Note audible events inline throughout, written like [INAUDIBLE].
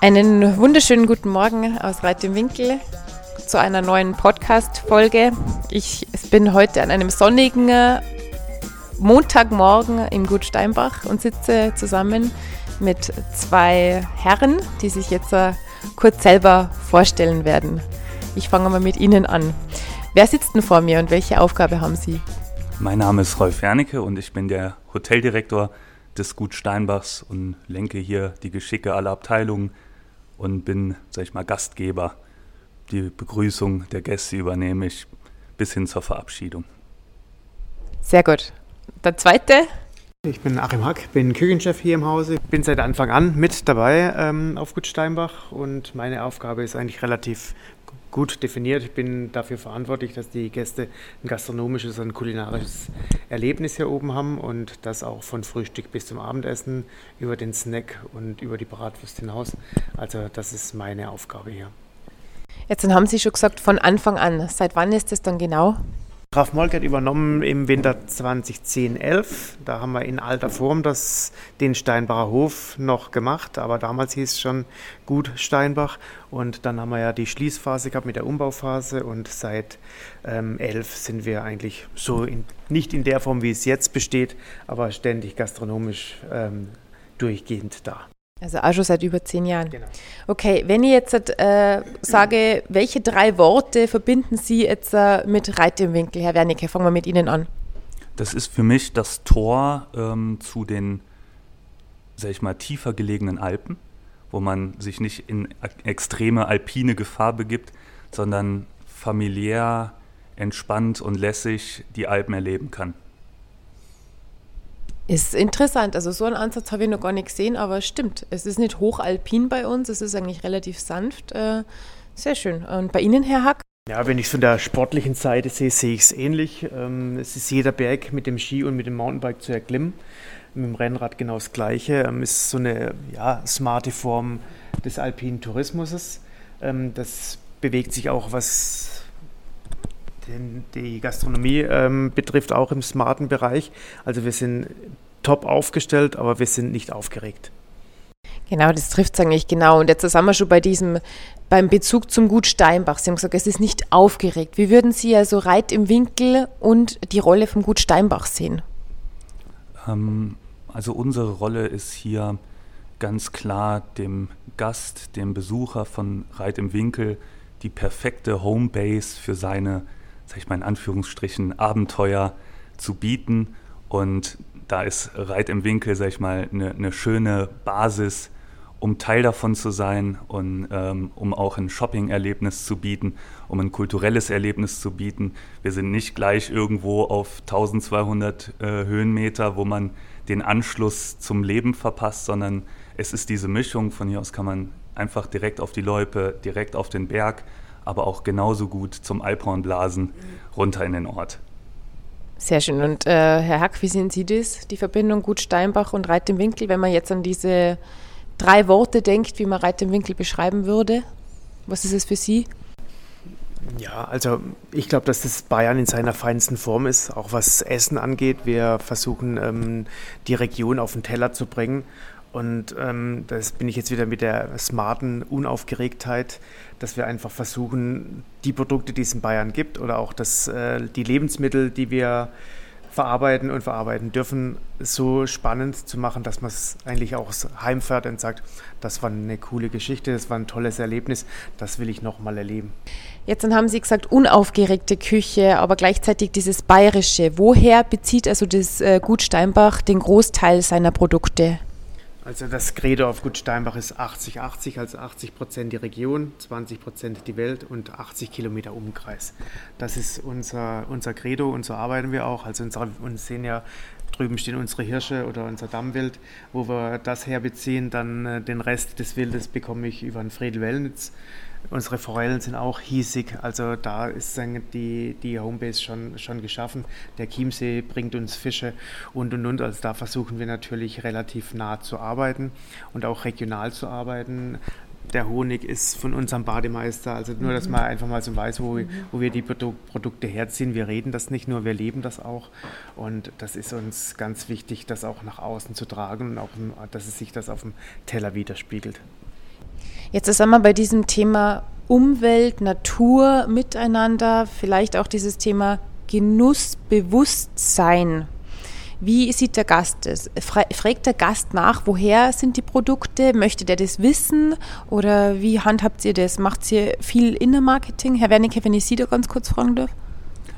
Einen wunderschönen guten Morgen aus Reit im Winkel zu einer neuen Podcast-Folge. Ich bin heute an einem sonnigen Montagmorgen im Gut Steinbach und sitze zusammen mit zwei Herren, die sich jetzt äh, kurz selber vorstellen werden. Ich fange mal mit Ihnen an. Wer sitzt denn vor mir und welche Aufgabe haben Sie? Mein Name ist Rolf Wernicke und ich bin der Hoteldirektor des Gut Steinbachs und lenke hier die Geschicke aller Abteilungen und bin, sag ich mal, Gastgeber. Die Begrüßung der Gäste übernehme ich bis hin zur Verabschiedung. Sehr gut. Der zweite? Ich bin Achim Hack, bin Küchenchef hier im Hause, bin seit Anfang an mit dabei ähm, auf Gut Steinbach und meine Aufgabe ist eigentlich relativ gut definiert. Ich bin dafür verantwortlich, dass die Gäste ein gastronomisches und kulinarisches Erlebnis hier oben haben und das auch von Frühstück bis zum Abendessen über den Snack und über die Bratwurst hinaus. Also das ist meine Aufgabe hier. Jetzt haben Sie schon gesagt, von Anfang an. Seit wann ist das dann genau? Graf Molk hat übernommen im Winter 2010-11. Da haben wir in alter Form das, den Steinbacher Hof noch gemacht, aber damals hieß es schon Gut Steinbach. Und dann haben wir ja die Schließphase gehabt mit der Umbauphase und seit ähm, 11 sind wir eigentlich so in, nicht in der Form, wie es jetzt besteht, aber ständig gastronomisch ähm, durchgehend da. Also auch schon seit über zehn Jahren. Genau. Okay, wenn ich jetzt äh, sage, welche drei Worte verbinden Sie jetzt äh, mit Reit im Winkel, Herr Wernicke? Fangen wir mit Ihnen an. Das ist für mich das Tor ähm, zu den, sag ich mal, tiefer gelegenen Alpen, wo man sich nicht in extreme alpine Gefahr begibt, sondern familiär, entspannt und lässig die Alpen erleben kann. Ist interessant. Also so einen Ansatz habe ich noch gar nicht gesehen, aber stimmt. Es ist nicht hochalpin bei uns, es ist eigentlich relativ sanft. Äh, sehr schön. Und bei Ihnen, Herr Hack? Ja, wenn ich es von der sportlichen Seite sehe, sehe ich es ähnlich. Ähm, es ist jeder Berg mit dem Ski und mit dem Mountainbike zu erklimmen. Mit dem Rennrad genau das Gleiche. Ähm, es ist so eine ja, smarte Form des alpinen Tourismus. Ähm, das bewegt sich auch, was den, die Gastronomie ähm, betrifft, auch im smarten Bereich. Also wir sind top aufgestellt, aber wir sind nicht aufgeregt. Genau, das trifft es eigentlich genau. Und jetzt sind wir schon bei diesem, beim Bezug zum Gut Steinbach. Sie haben gesagt, es ist nicht aufgeregt. Wie würden Sie also Reit im Winkel und die Rolle vom Gut Steinbach sehen? Ähm, also unsere Rolle ist hier ganz klar dem Gast, dem Besucher von Reit im Winkel die perfekte Homebase für seine ich mal in Anführungsstrichen, Abenteuer zu bieten. Und da ist Reit im Winkel, sag ich mal, eine, eine schöne Basis, um Teil davon zu sein und ähm, um auch ein Shopping-Erlebnis zu bieten, um ein kulturelles Erlebnis zu bieten. Wir sind nicht gleich irgendwo auf 1200 äh, Höhenmeter, wo man den Anschluss zum Leben verpasst, sondern es ist diese Mischung. Von hier aus kann man einfach direkt auf die Loipe, direkt auf den Berg aber auch genauso gut zum Alphornblasen runter in den Ort. Sehr schön. Und äh, Herr Hack, wie sehen Sie das, die Verbindung Gut Steinbach und Reit im Winkel, wenn man jetzt an diese drei Worte denkt, wie man Reit im Winkel beschreiben würde? Was ist es für Sie? Ja, also ich glaube, dass das Bayern in seiner feinsten Form ist, auch was Essen angeht. Wir versuchen, ähm, die Region auf den Teller zu bringen und ähm, das bin ich jetzt wieder mit der smarten Unaufgeregtheit, dass wir einfach versuchen, die Produkte, die es in Bayern gibt oder auch das, äh, die Lebensmittel, die wir verarbeiten und verarbeiten dürfen, so spannend zu machen, dass man es eigentlich auch heimfährt und sagt, das war eine coole Geschichte, das war ein tolles Erlebnis, das will ich nochmal erleben. Jetzt dann haben Sie gesagt, unaufgeregte Küche, aber gleichzeitig dieses Bayerische. Woher bezieht also das äh, Gut Steinbach den Großteil seiner Produkte? Also das Credo auf Gut Steinbach ist 80-80, also 80 Prozent die Region, 20 Prozent die Welt und 80 Kilometer Umkreis. Das ist unser, unser Credo und so arbeiten wir auch. Also unsere, uns sehen ja drüben stehen unsere Hirsche oder unser Dammwild, wo wir das herbeziehen. Dann äh, den Rest des Wildes bekomme ich über den Friedel Wellnitz. Unsere Forellen sind auch hiesig, also da ist die, die Homebase schon, schon geschaffen. Der Chiemsee bringt uns Fische und und und. Also da versuchen wir natürlich relativ nah zu arbeiten und auch regional zu arbeiten der Honig ist von unserem Bademeister. Also nur, dass man einfach mal so weiß, wo, wo wir die Produkte herziehen. Wir reden das nicht nur, wir leben das auch. Und das ist uns ganz wichtig, das auch nach außen zu tragen und auch, dass es sich das auf dem Teller widerspiegelt. Jetzt sind wir bei diesem Thema Umwelt, Natur, Miteinander, vielleicht auch dieses Thema Genussbewusstsein. Wie sieht der Gast es? Fragt der Gast nach, woher sind die Produkte? Möchte der das wissen? Oder wie handhabt ihr das? Macht ihr viel Innermarketing? Herr Wernicke, wenn ich Sie da ganz kurz fragen darf.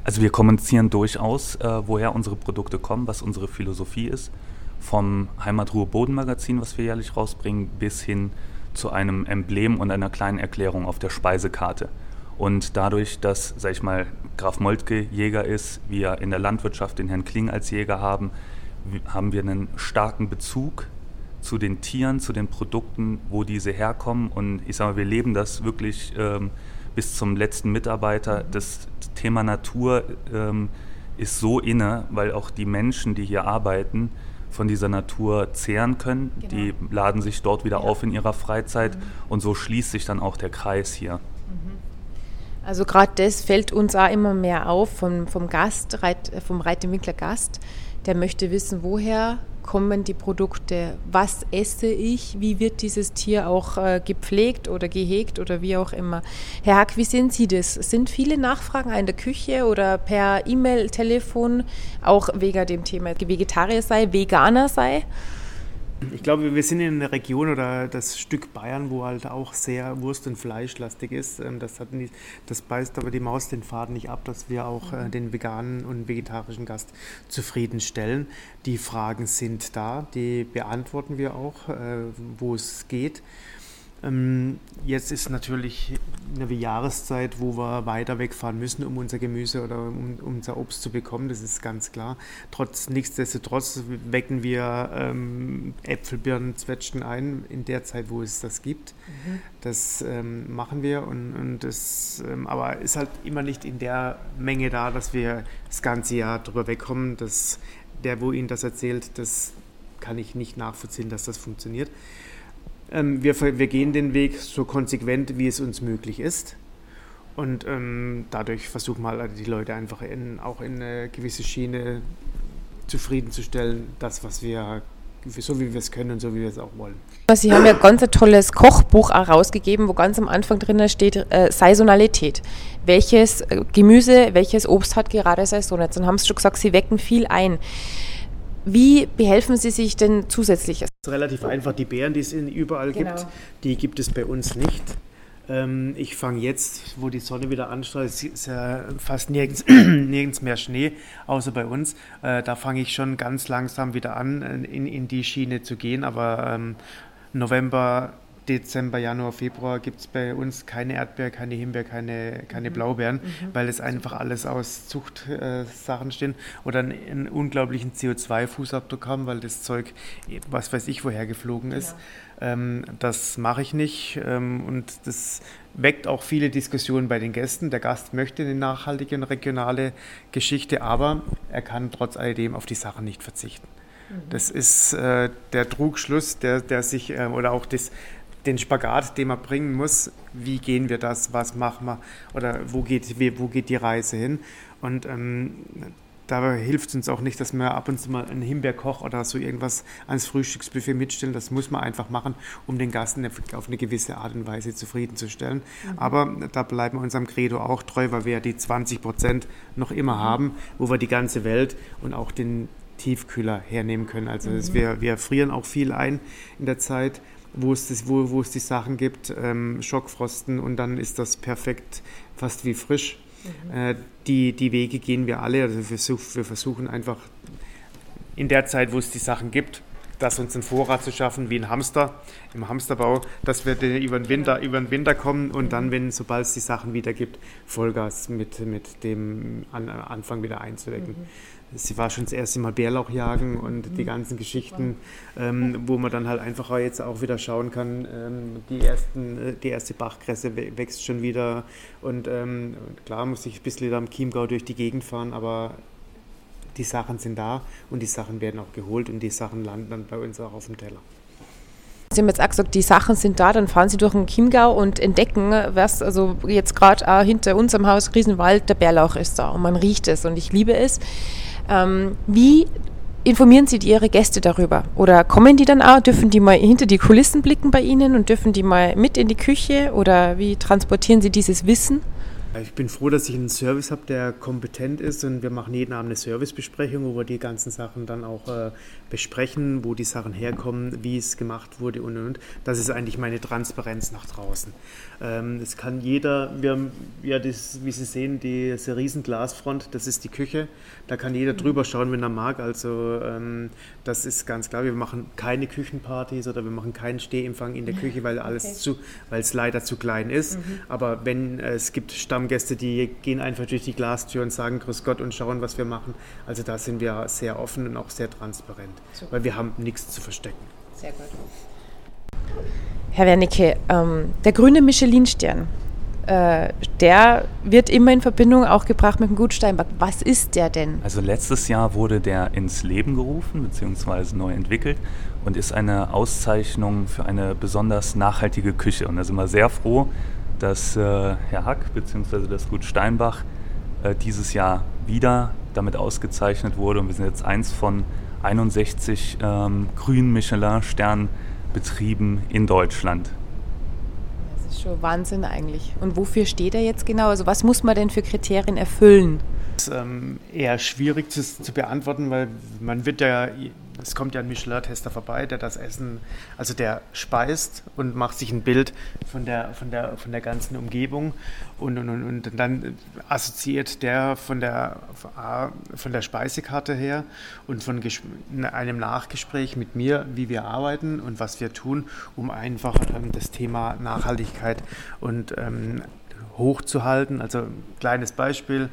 Also wir kommunizieren durchaus, äh, woher unsere Produkte kommen, was unsere Philosophie ist. Vom Heimatruhe Bodenmagazin, was wir jährlich rausbringen, bis hin zu einem Emblem und einer kleinen Erklärung auf der Speisekarte. Und dadurch, dass, sag ich mal, Graf Moltke Jäger ist, wir in der Landwirtschaft den Herrn Kling als Jäger haben, haben wir einen starken Bezug zu den Tieren, zu den Produkten, wo diese herkommen. Und ich sage mal, wir leben das wirklich ähm, bis zum letzten Mitarbeiter. Das Thema Natur ähm, ist so inne, weil auch die Menschen, die hier arbeiten, von dieser Natur zehren können. Genau. Die laden sich dort wieder ja. auf in ihrer Freizeit mhm. und so schließt sich dann auch der Kreis hier. Mhm. Also gerade das fällt uns auch immer mehr auf vom, vom Gast, vom Reitewinkler Gast. Der möchte wissen, woher kommen die Produkte, was esse ich, wie wird dieses Tier auch äh, gepflegt oder gehegt oder wie auch immer. Herr Hack, wie sehen Sie das? Sind viele Nachfragen in der Küche oder per E-Mail, Telefon, auch wegen dem Thema Vegetarier sei, Veganer sei? Ich glaube, wir sind in einer Region oder das Stück Bayern, wo halt auch sehr Wurst- und Fleischlastig ist. Ähm, das, hat nicht, das beißt aber die Maus den Faden nicht ab, dass wir auch äh, den veganen und vegetarischen Gast zufriedenstellen. Die Fragen sind da, die beantworten wir auch, äh, wo es geht. Ähm, jetzt ist natürlich eine Jahreszeit, wo wir weiter wegfahren müssen, um unser Gemüse oder um, um unser Obst zu bekommen, das ist ganz klar. Trotz, nichtsdestotrotz wecken wir ähm, Äpfel, Birnen, Zwetschgen ein in der Zeit, wo es das gibt. Mhm. Das ähm, machen wir und, und das, ähm, aber ist halt immer nicht in der Menge da, dass wir das ganze Jahr drüber wegkommen. Dass der, wo Ihnen das erzählt, das kann ich nicht nachvollziehen, dass das funktioniert. Ähm, wir, wir gehen den Weg so konsequent, wie es uns möglich ist. Und ähm, dadurch versuchen wir halt die Leute einfach in, auch in eine gewisse Schiene zufriedenzustellen, das, was wir, so wie wir es können und so wie wir es auch wollen. Sie haben ja ganz ein tolles Kochbuch herausgegeben, wo ganz am Anfang drin steht äh, Saisonalität. Welches äh, Gemüse, welches Obst hat gerade Saison? Jetzt haben Sie schon gesagt, Sie wecken viel ein. Wie behelfen Sie sich denn zusätzlich? Es ist relativ einfach. Die Beeren, die es überall genau. gibt, die gibt es bei uns nicht. Ähm, ich fange jetzt, wo die Sonne wieder anstrahlt, ist ja fast nirgends, [CLEARS THROAT] nirgends mehr Schnee, außer bei uns. Äh, da fange ich schon ganz langsam wieder an, in, in die Schiene zu gehen. Aber ähm, November, Dezember, Januar, Februar gibt es bei uns keine Erdbeer, keine Himbeer, keine, keine mhm. Blaubeeren, mhm. weil es einfach alles aus Zuchtsachen äh, stehen oder einen, einen unglaublichen CO2-Fußabdruck haben, weil das Zeug, was weiß ich, woher geflogen ist. Ja. Ähm, das mache ich nicht ähm, und das weckt auch viele Diskussionen bei den Gästen. Der Gast möchte eine nachhaltige und regionale Geschichte, aber er kann trotz alledem auf die Sachen nicht verzichten. Mhm. Das ist äh, der Trugschluss, der, der sich, äh, oder auch das, den Spagat, den man bringen muss, wie gehen wir das, was machen wir oder wo geht, wo geht die Reise hin. Und ähm, da hilft es uns auch nicht, dass wir ab und zu mal einen Himbeerkoch oder so irgendwas ans Frühstücksbuffet mitstellen. Das muss man einfach machen, um den Gast auf eine gewisse Art und Weise zufriedenzustellen. Mhm. Aber da bleiben wir unserem Credo auch treu, weil wir ja die 20 Prozent noch immer mhm. haben, wo wir die ganze Welt und auch den Tiefkühler hernehmen können. Also mhm. wir, wir frieren auch viel ein in der Zeit wo es, das, wo, wo es die Sachen gibt, ähm, Schockfrosten und dann ist das perfekt, fast wie frisch. Mhm. Äh, die, die Wege gehen wir alle, also wir, wir versuchen einfach in der Zeit, wo es die Sachen gibt, das uns einen Vorrat zu schaffen, wie ein Hamster im Hamsterbau, dass wir über den Winter, über den Winter kommen und mhm. dann, wenn sobald es die Sachen wieder gibt, Vollgas mit, mit dem An Anfang wieder einzudecken. Mhm sie war schon das erste Mal Bärlauch jagen und mhm. die ganzen Geschichten, ähm, wo man dann halt einfach jetzt auch wieder schauen kann, ähm, die, ersten, äh, die erste Bachkresse wächst schon wieder und ähm, klar muss ich ein bisschen am Chiemgau durch die Gegend fahren, aber die Sachen sind da und die Sachen werden auch geholt und die Sachen landen dann bei uns auch auf dem Teller. Sie haben jetzt auch gesagt, die Sachen sind da, dann fahren Sie durch den Chiemgau und entdecken, was, also jetzt gerade hinter unserem Haus Riesenwald, der Bärlauch ist da und man riecht es und ich liebe es. Ähm, wie informieren Sie Ihre Gäste darüber? Oder kommen die dann auch, dürfen die mal hinter die Kulissen blicken bei Ihnen und dürfen die mal mit in die Küche? Oder wie transportieren Sie dieses Wissen? Ich bin froh, dass ich einen Service habe, der kompetent ist und wir machen jeden Abend eine Servicebesprechung, wo wir die ganzen Sachen dann auch äh, besprechen, wo die Sachen herkommen, wie es gemacht wurde und und und. Das ist eigentlich meine Transparenz nach draußen. Ähm, es kann jeder, wir haben ja, das, wie Sie sehen, diese riesen Glasfront, das ist die Küche. Da kann jeder drüber schauen, wenn er mag. Also ähm, das ist ganz klar. Wir machen keine Küchenpartys oder wir machen keinen Stehempfang in der Küche, weil alles okay. zu, weil es leider zu klein ist. Mhm. Aber wenn äh, es gibt Stammgäste, die gehen einfach durch die Glastür und sagen Grüß Gott und schauen, was wir machen. Also da sind wir sehr offen und auch sehr transparent, Super. weil wir haben nichts zu verstecken. Sehr gut. Herr Wernicke, ähm, der grüne Michelin-Stern, äh, der wird immer in Verbindung auch gebracht mit dem Gut Steinbach. Was ist der denn? Also letztes Jahr wurde der ins Leben gerufen bzw. neu entwickelt und ist eine Auszeichnung für eine besonders nachhaltige Küche. Und da sind wir sehr froh, dass äh, Herr Hack bzw. das Gut Steinbach äh, dieses Jahr wieder damit ausgezeichnet wurde. Und wir sind jetzt eins von 61 ähm, grünen Michelin-Sternen Betrieben in Deutschland. Das ist schon Wahnsinn eigentlich. Und wofür steht er jetzt genau? Also was muss man denn für Kriterien erfüllen? Ähm, eher schwierig zu, zu beantworten, weil man wird ja es kommt ja ein Michelin-Tester vorbei, der das Essen, also der speist und macht sich ein Bild von der, von der, von der ganzen Umgebung und, und, und, und dann assoziiert der von der, von der Speisekarte her und von einem Nachgespräch mit mir, wie wir arbeiten und was wir tun, um einfach ähm, das Thema Nachhaltigkeit und ähm, hochzuhalten. Also kleines Beispiel,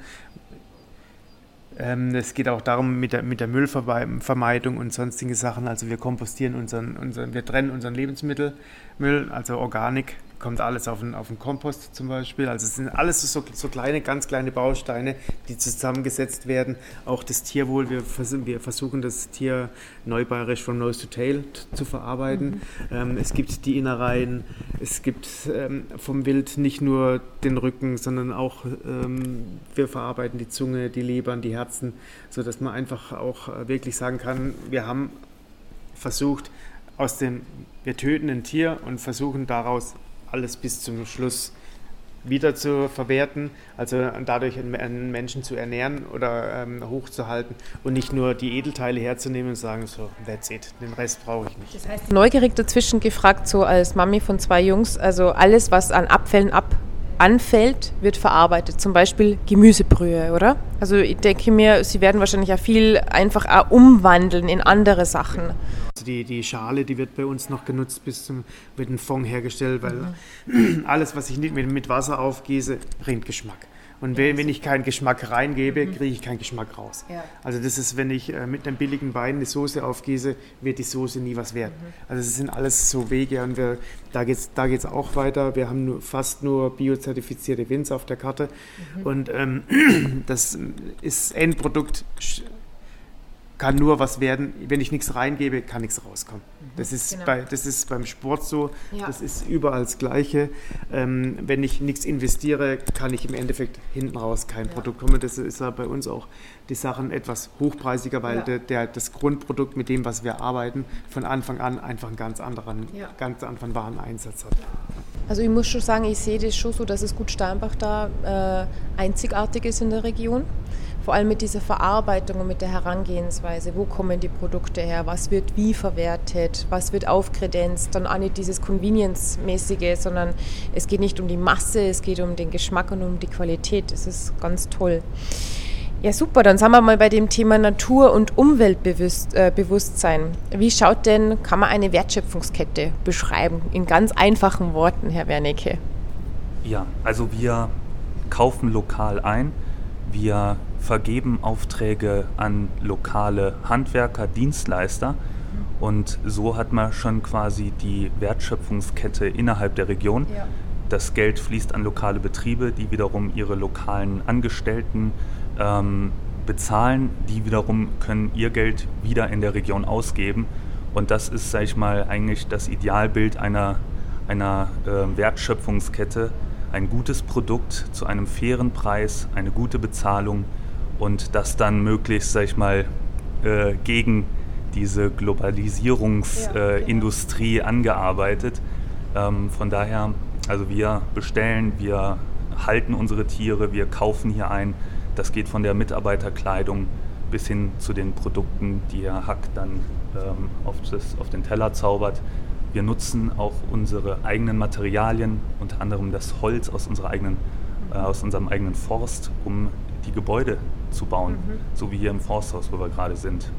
es geht auch darum mit der, mit der Müllvermeidung und sonstige Sachen. Also wir kompostieren unseren, unseren wir trennen unseren Lebensmittelmüll, also Organik kommt alles auf den, auf den Kompost zum Beispiel. Also es sind alles so, so kleine, ganz kleine Bausteine, die zusammengesetzt werden. Auch das Tierwohl, wir, vers wir versuchen das Tier neubayerisch von Nose to Tail zu verarbeiten. Mhm. Ähm, es gibt die Innereien, es gibt ähm, vom Wild nicht nur den Rücken, sondern auch ähm, wir verarbeiten die Zunge, die Lebern, die Herzen, sodass man einfach auch äh, wirklich sagen kann, wir haben versucht, aus dem, wir töten ein Tier und versuchen daraus alles bis zum Schluss wieder zu verwerten, also dadurch einen Menschen zu ernähren oder ähm, hochzuhalten und nicht nur die Edelteile herzunehmen und sagen, so, that's it, den Rest brauche ich nicht. Das heißt, neugierig dazwischen gefragt, so als Mami von zwei Jungs, also alles, was an Abfällen ab anfällt, wird verarbeitet. Zum Beispiel Gemüsebrühe, oder? Also ich denke mir, Sie werden wahrscheinlich auch viel einfach auch umwandeln in andere Sachen. Also die, die Schale, die wird bei uns noch genutzt, bis zum wird ein Fond hergestellt, weil mhm. [CLEARS THROAT] alles, was ich nicht mit, mit Wasser aufgieße, bringt Geschmack. Und wenn, wenn ich keinen Geschmack reingebe, mhm. kriege ich keinen Geschmack raus. Ja. Also das ist, wenn ich äh, mit einem billigen Wein eine Soße aufgieße, wird die Soße nie was wert. Mhm. Also das sind alles so Wege und wir, da geht es da geht's auch weiter. Wir haben nur, fast nur biozertifizierte Wins auf der Karte mhm. und ähm, [CLEARS THROAT] das ist Endprodukt kann nur was werden, wenn ich nichts reingebe, kann nichts rauskommen. Mhm, das, ist genau. bei, das ist beim Sport so, ja. das ist überall das Gleiche. Ähm, wenn ich nichts investiere, kann ich im Endeffekt hinten raus kein ja. Produkt kommen. Das ist ja bei uns auch die Sachen etwas hochpreisiger, weil ja. der, der, das Grundprodukt, mit dem, was wir arbeiten, von Anfang an einfach einen ganz anderen, ganz anderen Wareneinsatz hat. Also ich muss schon sagen, ich sehe das schon so, dass es Gut Steinbach da äh, einzigartig ist in der Region vor allem mit dieser Verarbeitung und mit der Herangehensweise, wo kommen die Produkte her, was wird wie verwertet, was wird aufkredenzt, dann auch nicht dieses Convenience-mäßige, sondern es geht nicht um die Masse, es geht um den Geschmack und um die Qualität. Das ist ganz toll. Ja, super. Dann sind wir mal bei dem Thema Natur- und Umweltbewusstsein. Äh, Wie schaut denn, kann man eine Wertschöpfungskette beschreiben? In ganz einfachen Worten, Herr Wernicke. Ja, also wir kaufen lokal ein. Wir vergeben Aufträge an lokale Handwerker, Dienstleister und so hat man schon quasi die Wertschöpfungskette innerhalb der Region. Ja. Das Geld fließt an lokale Betriebe, die wiederum ihre lokalen Angestellten ähm, bezahlen, die wiederum können ihr Geld wieder in der Region ausgeben. Und das ist, sage ich mal, eigentlich das Idealbild einer, einer äh, Wertschöpfungskette. Ein gutes Produkt zu einem fairen Preis, eine gute Bezahlung und das dann möglichst, sag ich mal, äh, gegen diese Globalisierungsindustrie äh, genau. angearbeitet. Ähm, von daher, also wir bestellen, wir halten unsere Tiere, wir kaufen hier ein. Das geht von der Mitarbeiterkleidung bis hin zu den Produkten, die Herr Hack dann ähm, auf, das, auf den Teller zaubert. Wir nutzen auch unsere eigenen Materialien, unter anderem das Holz aus, unserer eigenen, äh, aus unserem eigenen Forst, um die Gebäude zu bauen, mhm. so wie hier im Forsthaus, wo wir gerade sind.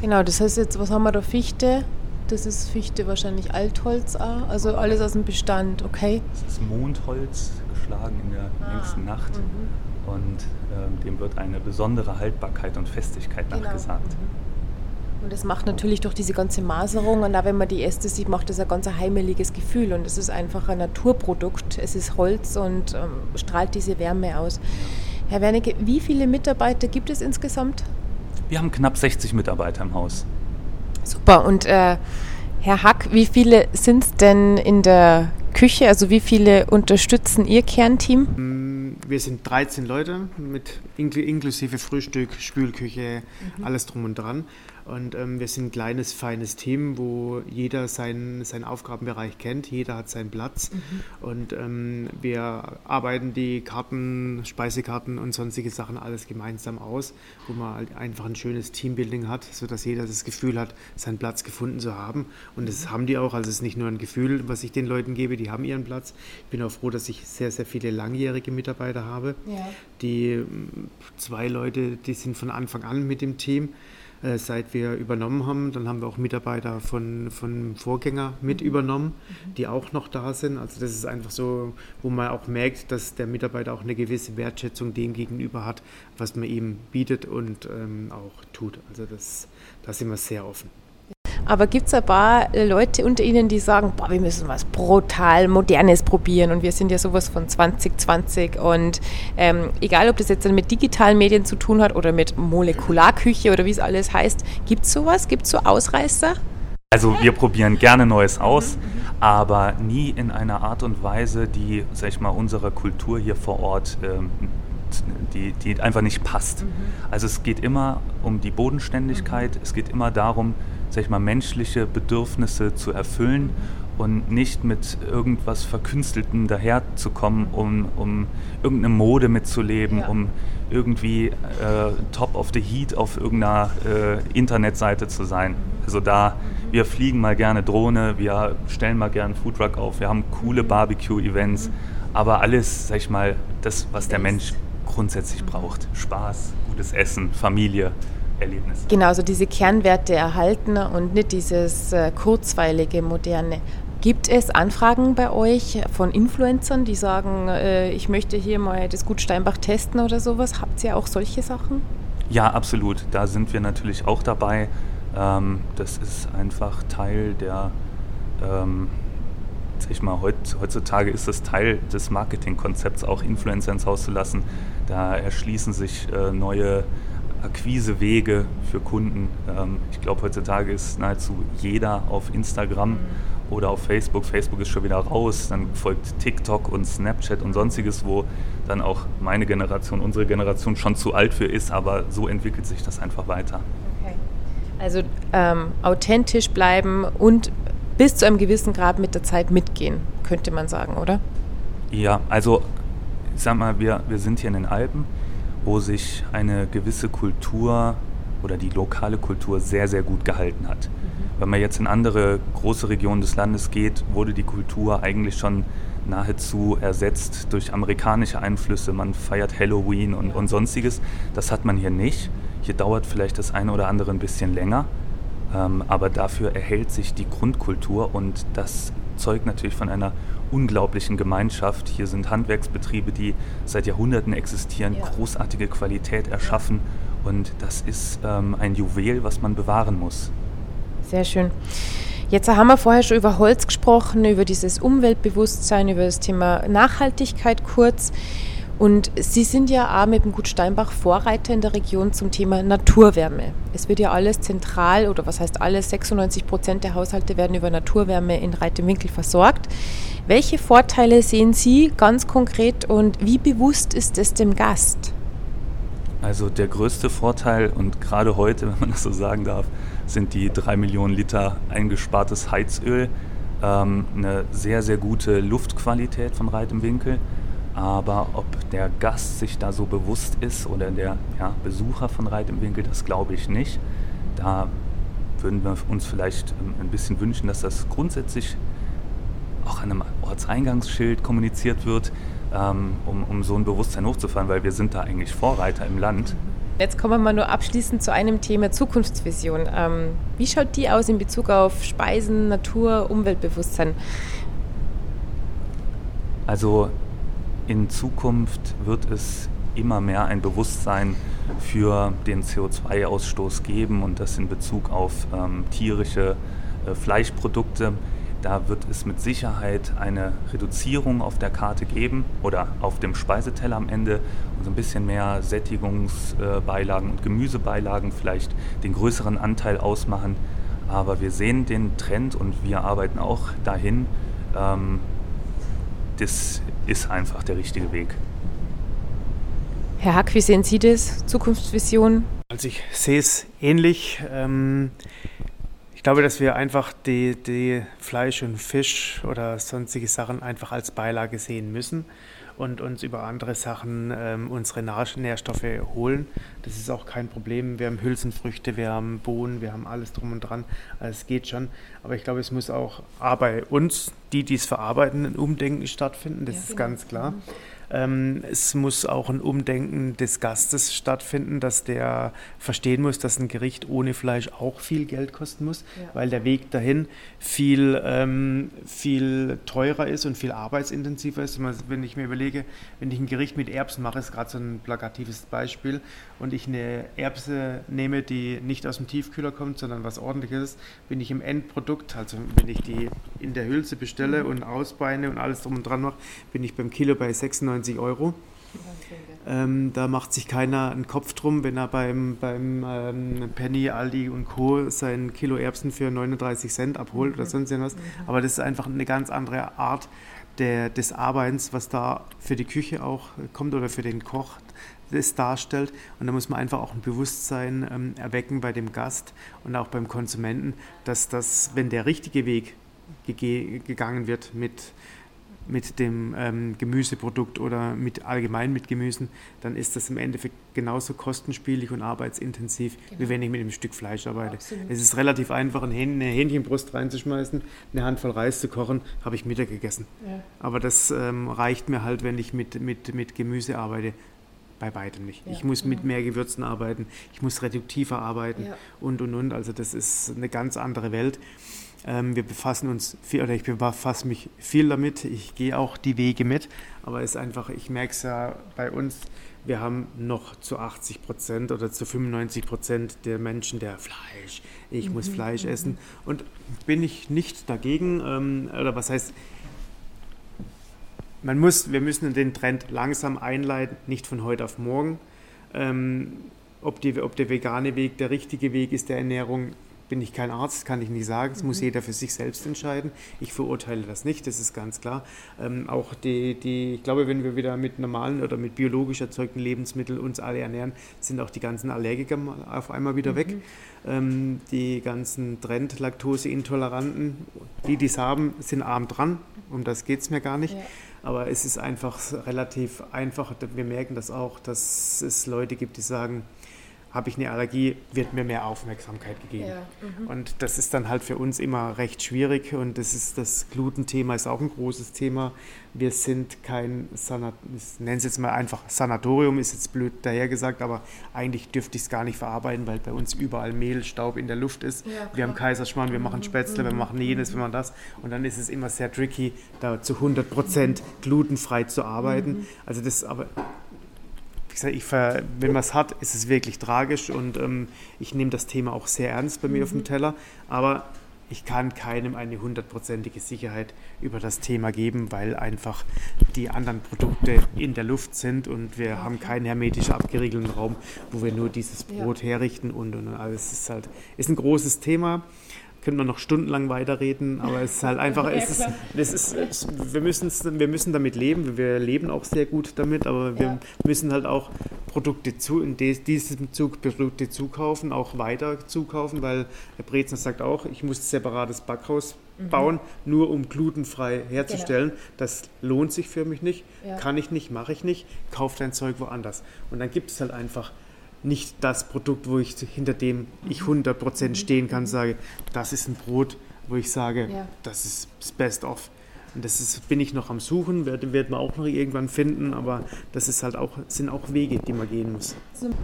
Genau, das heißt jetzt, was haben wir da? Fichte, das ist Fichte wahrscheinlich Altholz, also alles aus dem Bestand, okay? Das ist Mondholz, geschlagen in der ah. längsten Nacht. Mhm. Und ähm, dem wird eine besondere Haltbarkeit und Festigkeit genau. nachgesagt. Mhm. Und das macht natürlich durch diese ganze Maserung und auch wenn man die Äste sieht, macht das ein ganz heimeliges Gefühl und es ist einfach ein Naturprodukt. Es ist Holz und ähm, strahlt diese Wärme aus. Herr Wernicke, wie viele Mitarbeiter gibt es insgesamt? Wir haben knapp 60 Mitarbeiter im Haus. Super. Und äh, Herr Hack, wie viele sind es denn in der Küche? Also wie viele unterstützen Ihr Kernteam? Mm, wir sind 13 Leute mit inklusive Frühstück, Spülküche, mhm. alles drum und dran. Und ähm, wir sind ein kleines, feines Team, wo jeder seinen, seinen Aufgabenbereich kennt, jeder hat seinen Platz. Mhm. Und ähm, wir arbeiten die Karten, Speisekarten und sonstige Sachen alles gemeinsam aus, wo man halt einfach ein schönes Teambuilding hat, sodass jeder das Gefühl hat, seinen Platz gefunden zu haben. Und das mhm. haben die auch. Also es ist nicht nur ein Gefühl, was ich den Leuten gebe, die haben ihren Platz. Ich bin auch froh, dass ich sehr, sehr viele langjährige Mitarbeiter habe. Ja. Die zwei Leute, die sind von Anfang an mit dem Team. Äh, seit wir übernommen haben. Dann haben wir auch Mitarbeiter von, von Vorgänger mit mhm. übernommen, mhm. die auch noch da sind. Also das ist einfach so, wo man auch merkt, dass der Mitarbeiter auch eine gewisse Wertschätzung dem gegenüber hat, was man ihm bietet und ähm, auch tut. Also das, da sind wir sehr offen. Aber gibt es ein paar Leute unter Ihnen, die sagen, boah, wir müssen was brutal Modernes probieren und wir sind ja sowas von 2020 und ähm, egal, ob das jetzt mit digitalen Medien zu tun hat oder mit Molekularküche oder wie es alles heißt, gibt es sowas? Gibt es so Ausreißer? Also wir probieren gerne Neues aus, aber nie in einer Art und Weise, die, sag ich mal, unserer Kultur hier vor Ort ähm, die, die einfach nicht passt. Mhm. Also es geht immer um die Bodenständigkeit, es geht immer darum, sag ich mal, menschliche Bedürfnisse zu erfüllen und nicht mit irgendwas Verkünsteltem daherzukommen, um, um irgendeine Mode mitzuleben, ja. um irgendwie äh, top of the heat auf irgendeiner äh, Internetseite zu sein. Also da, wir fliegen mal gerne Drohne, wir stellen mal gerne Foodtruck auf, wir haben coole Barbecue-Events, aber alles, sag ich mal, das, was der Mensch grundsätzlich braucht. Spaß, gutes Essen, Familie, Erlebnis. Genau, also diese Kernwerte erhalten und nicht dieses äh, kurzweilige, moderne. Gibt es Anfragen bei euch von Influencern, die sagen, äh, ich möchte hier mal das Gut Steinbach testen oder sowas? Habt ihr auch solche Sachen? Ja, absolut. Da sind wir natürlich auch dabei. Ähm, das ist einfach Teil der, ähm, ich mal, heutzutage ist es Teil des Marketingkonzepts, auch Influencer ins Haus zu lassen. Da erschließen sich äh, neue Akquisewege für Kunden. Ähm, ich glaube, heutzutage ist nahezu jeder auf Instagram oder auf Facebook. Facebook ist schon wieder raus. Dann folgt TikTok und Snapchat und sonstiges, wo dann auch meine Generation, unsere Generation schon zu alt für ist. Aber so entwickelt sich das einfach weiter. Okay. Also ähm, authentisch bleiben und bis zu einem gewissen Grad mit der Zeit mitgehen, könnte man sagen, oder? Ja, also ich sag mal, wir, wir sind hier in den Alpen wo sich eine gewisse Kultur oder die lokale Kultur sehr, sehr gut gehalten hat. Mhm. Wenn man jetzt in andere große Regionen des Landes geht, wurde die Kultur eigentlich schon nahezu ersetzt durch amerikanische Einflüsse. Man feiert Halloween und, und sonstiges. Das hat man hier nicht. Hier dauert vielleicht das eine oder andere ein bisschen länger, ähm, aber dafür erhält sich die Grundkultur und das zeugt natürlich von einer unglaublichen Gemeinschaft. Hier sind Handwerksbetriebe, die seit Jahrhunderten existieren, ja. großartige Qualität erschaffen und das ist ähm, ein Juwel, was man bewahren muss. Sehr schön. Jetzt haben wir vorher schon über Holz gesprochen, über dieses Umweltbewusstsein, über das Thema Nachhaltigkeit kurz. Und Sie sind ja auch mit dem Gut Steinbach Vorreiter in der Region zum Thema Naturwärme. Es wird ja alles zentral, oder was heißt alles, 96 Prozent der Haushalte werden über Naturwärme in Reit im Winkel versorgt. Welche Vorteile sehen Sie ganz konkret und wie bewusst ist es dem Gast? Also der größte Vorteil und gerade heute, [LAUGHS] wenn man das so sagen darf, sind die drei Millionen Liter eingespartes Heizöl. Ähm, eine sehr, sehr gute Luftqualität von Reit Winkel. Aber ob der Gast sich da so bewusst ist oder der ja, Besucher von Reit im Winkel, das glaube ich nicht. Da würden wir uns vielleicht ähm, ein bisschen wünschen, dass das grundsätzlich auch an einem Ortseingangsschild kommuniziert wird, ähm, um, um so ein Bewusstsein hochzufahren, weil wir sind da eigentlich Vorreiter im Land. Jetzt kommen wir mal nur abschließend zu einem Thema Zukunftsvision. Ähm, wie schaut die aus in Bezug auf Speisen, Natur, Umweltbewusstsein? Also in Zukunft wird es immer mehr ein Bewusstsein für den CO2-Ausstoß geben und das in Bezug auf ähm, tierische äh, Fleischprodukte. Da wird es mit Sicherheit eine Reduzierung auf der Karte geben oder auf dem Speiseteller am Ende und so ein bisschen mehr Sättigungsbeilagen und Gemüsebeilagen vielleicht den größeren Anteil ausmachen. Aber wir sehen den Trend und wir arbeiten auch dahin. Ähm, das ist einfach der richtige Weg. Herr Hack, wie sehen Sie das? Zukunftsvision? Also ich sehe es ähnlich. Ähm, ich glaube, dass wir einfach die, die Fleisch und Fisch oder sonstige Sachen einfach als Beilage sehen müssen und uns über andere Sachen ähm, unsere Nährstoffe holen. Das ist auch kein Problem. Wir haben Hülsenfrüchte, wir haben Bohnen, wir haben alles drum und dran. Also es geht schon. Aber ich glaube, es muss auch A, bei uns, die dies verarbeiten, ein Umdenken stattfinden. Das ja, ist genau. ganz klar. Mhm. Ähm, es muss auch ein Umdenken des Gastes stattfinden, dass der verstehen muss, dass ein Gericht ohne Fleisch auch viel Geld kosten muss, ja. weil der Weg dahin viel, ähm, viel teurer ist und viel arbeitsintensiver ist. Wenn ich mir überlege, wenn ich ein Gericht mit Erbsen mache, ist gerade so ein plakatives Beispiel, und ich eine Erbse nehme, die nicht aus dem Tiefkühler kommt, sondern was ordentliches, bin ich im Endprodukt, also wenn ich die in der Hülse bestelle mhm. und ausbeine und alles drum und dran mache, bin ich beim Kilo bei 96 Euro. Ähm, da macht sich keiner einen Kopf drum, wenn er beim, beim ähm, Penny, Aldi und Co. sein Kilo Erbsen für 39 Cent abholt mhm. oder sonst irgendwas. Mhm. Aber das ist einfach eine ganz andere Art der, des Arbeitens, was da für die Küche auch kommt oder für den Koch das darstellt. Und da muss man einfach auch ein Bewusstsein ähm, erwecken bei dem Gast und auch beim Konsumenten, dass das, wenn der richtige Weg gegangen wird mit, mit dem ähm, Gemüseprodukt oder mit allgemein mit Gemüsen, dann ist das im Endeffekt genauso kostenspielig und arbeitsintensiv, genau. wie wenn ich mit einem Stück Fleisch arbeite. Absolut. Es ist relativ einfach, eine Hähnchenbrust reinzuschmeißen, eine Handvoll Reis zu kochen, habe ich Mittag gegessen. Ja. Aber das ähm, reicht mir halt, wenn ich mit, mit, mit Gemüse arbeite bei weitem nicht. Ja. Ich muss mit mehr Gewürzen arbeiten, ich muss reduktiver arbeiten ja. und und und. Also das ist eine ganz andere Welt. Ähm, wir befassen uns viel, oder ich befasse mich viel damit. Ich gehe auch die Wege mit, aber es ist einfach, ich merke es ja bei uns, wir haben noch zu 80 Prozent oder zu 95 Prozent der Menschen der Fleisch. Ich mhm. muss Fleisch mhm. essen. Und bin ich nicht dagegen, ähm, oder was heißt, man muss, wir müssen den Trend langsam einleiten, nicht von heute auf morgen. Ähm, ob, die, ob der vegane Weg der richtige Weg ist der Ernährung, bin ich kein Arzt, kann ich nicht sagen. Das mhm. muss jeder für sich selbst entscheiden. Ich verurteile das nicht, das ist ganz klar. Ähm, auch die, die, ich glaube, wenn wir wieder mit normalen oder mit biologisch erzeugten Lebensmitteln uns alle ernähren, sind auch die ganzen Allergiker auf einmal wieder mhm. weg. Ähm, die ganzen Trend-Laktose-Intoleranten, die dies haben, sind arm dran. Um das geht es mir gar nicht. Ja. Aber es ist einfach relativ einfach. Wir merken das auch, dass es Leute gibt, die sagen, habe ich eine Allergie, wird mir mehr Aufmerksamkeit gegeben. Ja, mhm. und das ist dann halt für uns immer recht schwierig und das ist das Glutenthema ist auch ein großes Thema. Wir sind kein Sanat ich nenne es jetzt mal einfach Sanatorium, ist jetzt blöd dahergesagt, aber eigentlich dürfte ich es gar nicht verarbeiten, weil bei uns überall Mehl, Staub in der Luft ist. Ja, wir haben Kaiserschmarrn, wir machen Spätzle, mhm. wir machen jenes, wir machen das und dann ist es immer sehr tricky, da zu 100 Prozent glutenfrei zu arbeiten. Mhm. Also das aber wie gesagt, ich ver, wenn man es hat, ist es wirklich tragisch und ähm, ich nehme das Thema auch sehr ernst bei mir mhm. auf dem mhm. Teller. Aber ich kann keinem eine hundertprozentige Sicherheit über das Thema geben, weil einfach die anderen Produkte in der Luft sind und wir haben keinen hermetisch abgeriegelten Raum, wo wir nur dieses Brot ja. herrichten und, und alles ist halt ist ein großes Thema könnte man noch stundenlang weiterreden, aber es ist halt einfach, es ist, es ist, es, wir, müssen, wir müssen damit leben, wir leben auch sehr gut damit, aber wir ja. müssen halt auch Produkte zu, in diesem Zug Produkte zukaufen, auch weiter zukaufen, weil Herr Brezner sagt auch, ich muss ein separates Backhaus mhm. bauen, nur um glutenfrei herzustellen. Genau. Das lohnt sich für mich nicht, ja. kann ich nicht, mache ich nicht, kauf dein Zeug woanders. Und dann gibt es halt einfach nicht das Produkt, wo ich hinter dem ich 100% mhm. stehen kann, sage, das ist ein Brot, wo ich sage, ja. das ist das Best of. Und das ist, bin ich noch am Suchen, werden, werden wir auch noch irgendwann finden, aber das ist halt auch, sind auch Wege, die man gehen muss.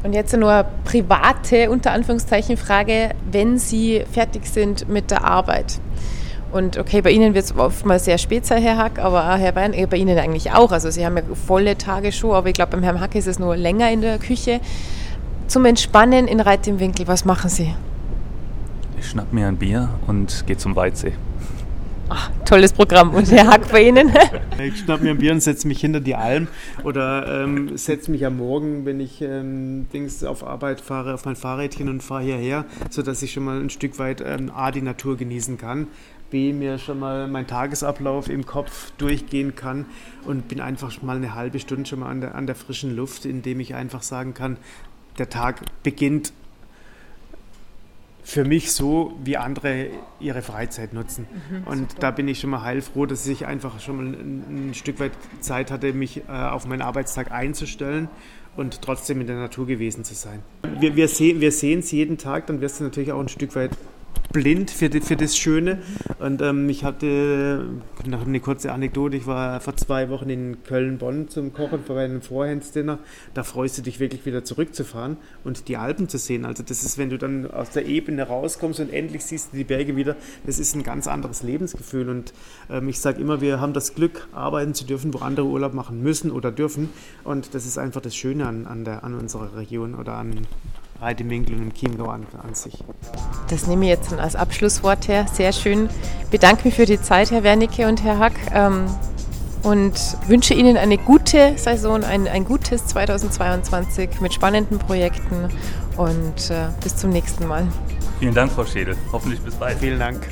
Und jetzt nur eine private, unter Anführungszeichen, Frage, wenn Sie fertig sind mit der Arbeit. Und okay, bei Ihnen wird es oftmals sehr spät sein, Herr Hack, aber Herr Wein, bei Ihnen eigentlich auch. Also Sie haben ja volle Tage schon, aber ich glaube, beim Herrn Hack ist es nur länger in der Küche zum Entspannen in Reit im Winkel, was machen Sie? Ich schnapp mir ein Bier und gehe zum Weitsee. Ach, tolles Programm. Und Herr Hack bei Ihnen? [LAUGHS] ich schnapp mir ein Bier und setze mich hinter die Alm oder ähm, setze mich am Morgen, wenn ich ähm, Dings auf Arbeit fahre, auf mein Fahrrädchen und fahre hierher, sodass ich schon mal ein Stück weit ähm, A, die Natur genießen kann, B, mir schon mal mein Tagesablauf im Kopf durchgehen kann und bin einfach mal eine halbe Stunde schon mal an der, an der frischen Luft, indem ich einfach sagen kann, der Tag beginnt für mich so, wie andere ihre Freizeit nutzen. Mhm, und super. da bin ich schon mal heilfroh, dass ich einfach schon mal ein, ein Stück weit Zeit hatte, mich äh, auf meinen Arbeitstag einzustellen und trotzdem in der Natur gewesen zu sein. Wir, wir sehen es jeden Tag, dann wirst du natürlich auch ein Stück weit blind für, die, für das Schöne. Und ähm, ich hatte noch eine kurze Anekdote. Ich war vor zwei Wochen in Köln-Bonn zum Kochen für einen Vorhandsdinner. Da freust du dich wirklich wieder zurückzufahren und die Alpen zu sehen. Also das ist, wenn du dann aus der Ebene rauskommst und endlich siehst du die Berge wieder, das ist ein ganz anderes Lebensgefühl. Und ähm, ich sage immer, wir haben das Glück, arbeiten zu dürfen, wo andere Urlaub machen müssen oder dürfen. Und das ist einfach das Schöne an, an, der, an unserer Region oder an Reidewinkel und im Chiemgau an, an, sich. Das nehme ich jetzt als Abschlusswort her. Sehr schön. Ich bedanke mich für die Zeit, Herr Wernicke und Herr Hack. Ähm, und wünsche Ihnen eine gute Saison, ein, ein gutes 2022 mit spannenden Projekten und äh, bis zum nächsten Mal. Vielen Dank, Frau Schädel. Hoffentlich bis bald. Vielen Dank.